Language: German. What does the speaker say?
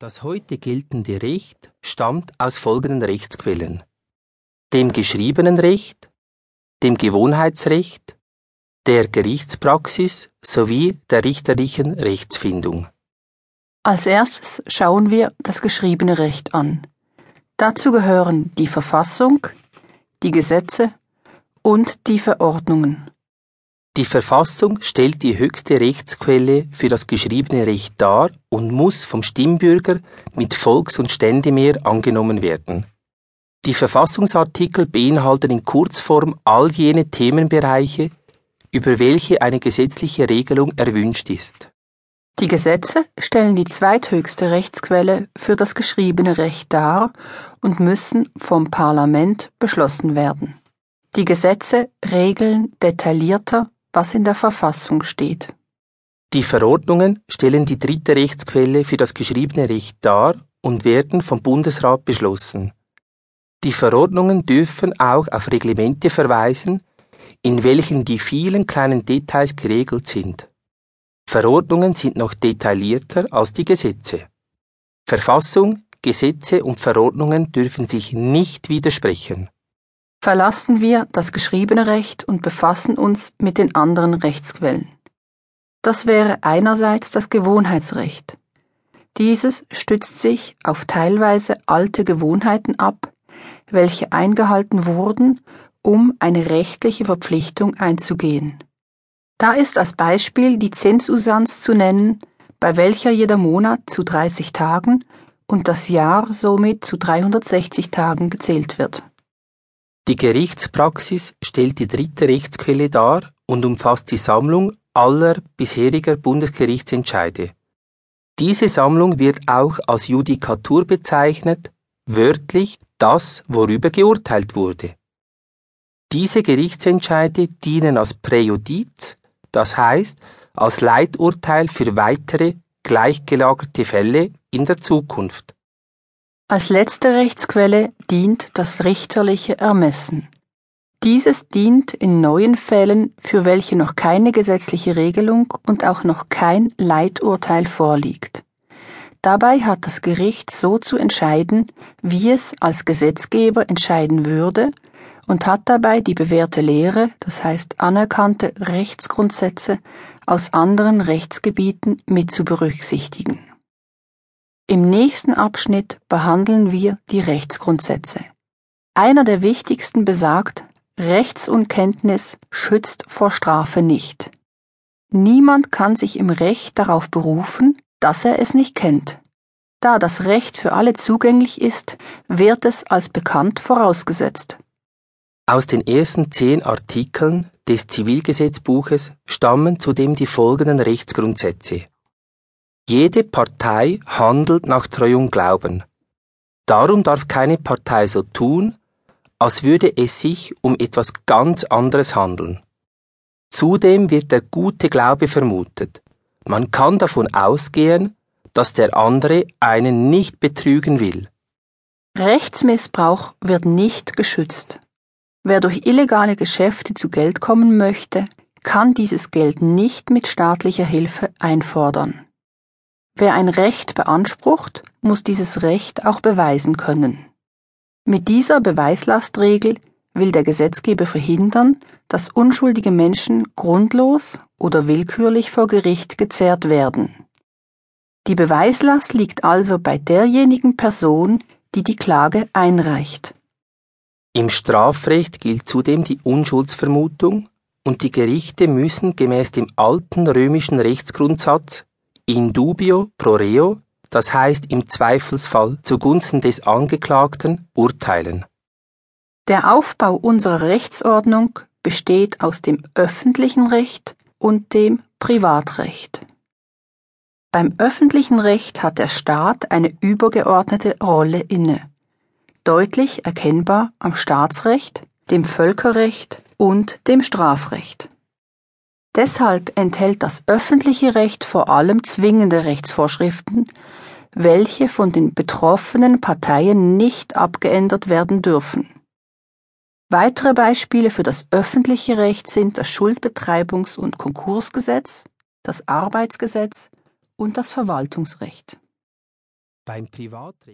Das heute geltende Recht stammt aus folgenden Rechtsquellen. Dem geschriebenen Recht, dem Gewohnheitsrecht, der Gerichtspraxis sowie der richterlichen Rechtsfindung. Als erstes schauen wir das geschriebene Recht an. Dazu gehören die Verfassung, die Gesetze und die Verordnungen. Die Verfassung stellt die höchste Rechtsquelle für das geschriebene Recht dar und muss vom Stimmbürger mit Volks- und Ständemehr angenommen werden. Die Verfassungsartikel beinhalten in Kurzform all jene Themenbereiche, über welche eine gesetzliche Regelung erwünscht ist. Die Gesetze stellen die zweithöchste Rechtsquelle für das geschriebene Recht dar und müssen vom Parlament beschlossen werden. Die Gesetze regeln detaillierter was in der Verfassung steht. Die Verordnungen stellen die dritte Rechtsquelle für das geschriebene Recht dar und werden vom Bundesrat beschlossen. Die Verordnungen dürfen auch auf Reglemente verweisen, in welchen die vielen kleinen Details geregelt sind. Verordnungen sind noch detaillierter als die Gesetze. Verfassung, Gesetze und Verordnungen dürfen sich nicht widersprechen verlassen wir das geschriebene Recht und befassen uns mit den anderen Rechtsquellen. Das wäre einerseits das Gewohnheitsrecht. Dieses stützt sich auf teilweise alte Gewohnheiten ab, welche eingehalten wurden, um eine rechtliche Verpflichtung einzugehen. Da ist als Beispiel die Zinsusanz zu nennen, bei welcher jeder Monat zu 30 Tagen und das Jahr somit zu 360 Tagen gezählt wird. Die Gerichtspraxis stellt die dritte Rechtsquelle dar und umfasst die Sammlung aller bisheriger Bundesgerichtsentscheide. Diese Sammlung wird auch als Judikatur bezeichnet, wörtlich das, worüber geurteilt wurde. Diese Gerichtsentscheide dienen als Präjudiz, das heißt als Leiturteil für weitere gleichgelagerte Fälle in der Zukunft. Als letzte Rechtsquelle dient das richterliche Ermessen. Dieses dient in neuen Fällen, für welche noch keine gesetzliche Regelung und auch noch kein Leiturteil vorliegt. Dabei hat das Gericht so zu entscheiden, wie es als Gesetzgeber entscheiden würde und hat dabei die bewährte Lehre, das heißt anerkannte Rechtsgrundsätze aus anderen Rechtsgebieten mit zu berücksichtigen. Im nächsten Abschnitt behandeln wir die Rechtsgrundsätze. Einer der wichtigsten besagt, Rechtsunkenntnis schützt vor Strafe nicht. Niemand kann sich im Recht darauf berufen, dass er es nicht kennt. Da das Recht für alle zugänglich ist, wird es als bekannt vorausgesetzt. Aus den ersten zehn Artikeln des Zivilgesetzbuches stammen zudem die folgenden Rechtsgrundsätze. Jede Partei handelt nach Treu und Glauben. Darum darf keine Partei so tun, als würde es sich um etwas ganz anderes handeln. Zudem wird der gute Glaube vermutet. Man kann davon ausgehen, dass der andere einen nicht betrügen will. Rechtsmissbrauch wird nicht geschützt. Wer durch illegale Geschäfte zu Geld kommen möchte, kann dieses Geld nicht mit staatlicher Hilfe einfordern. Wer ein Recht beansprucht, muss dieses Recht auch beweisen können. Mit dieser Beweislastregel will der Gesetzgeber verhindern, dass unschuldige Menschen grundlos oder willkürlich vor Gericht gezerrt werden. Die Beweislast liegt also bei derjenigen Person, die die Klage einreicht. Im Strafrecht gilt zudem die Unschuldsvermutung und die Gerichte müssen gemäß dem alten römischen Rechtsgrundsatz in dubio pro reo, das heißt im Zweifelsfall zugunsten des Angeklagten, urteilen. Der Aufbau unserer Rechtsordnung besteht aus dem öffentlichen Recht und dem Privatrecht. Beim öffentlichen Recht hat der Staat eine übergeordnete Rolle inne, deutlich erkennbar am Staatsrecht, dem Völkerrecht und dem Strafrecht. Deshalb enthält das öffentliche Recht vor allem zwingende Rechtsvorschriften, welche von den betroffenen Parteien nicht abgeändert werden dürfen. Weitere Beispiele für das öffentliche Recht sind das Schuldbetreibungs- und Konkursgesetz, das Arbeitsgesetz und das Verwaltungsrecht. Beim Privatrecht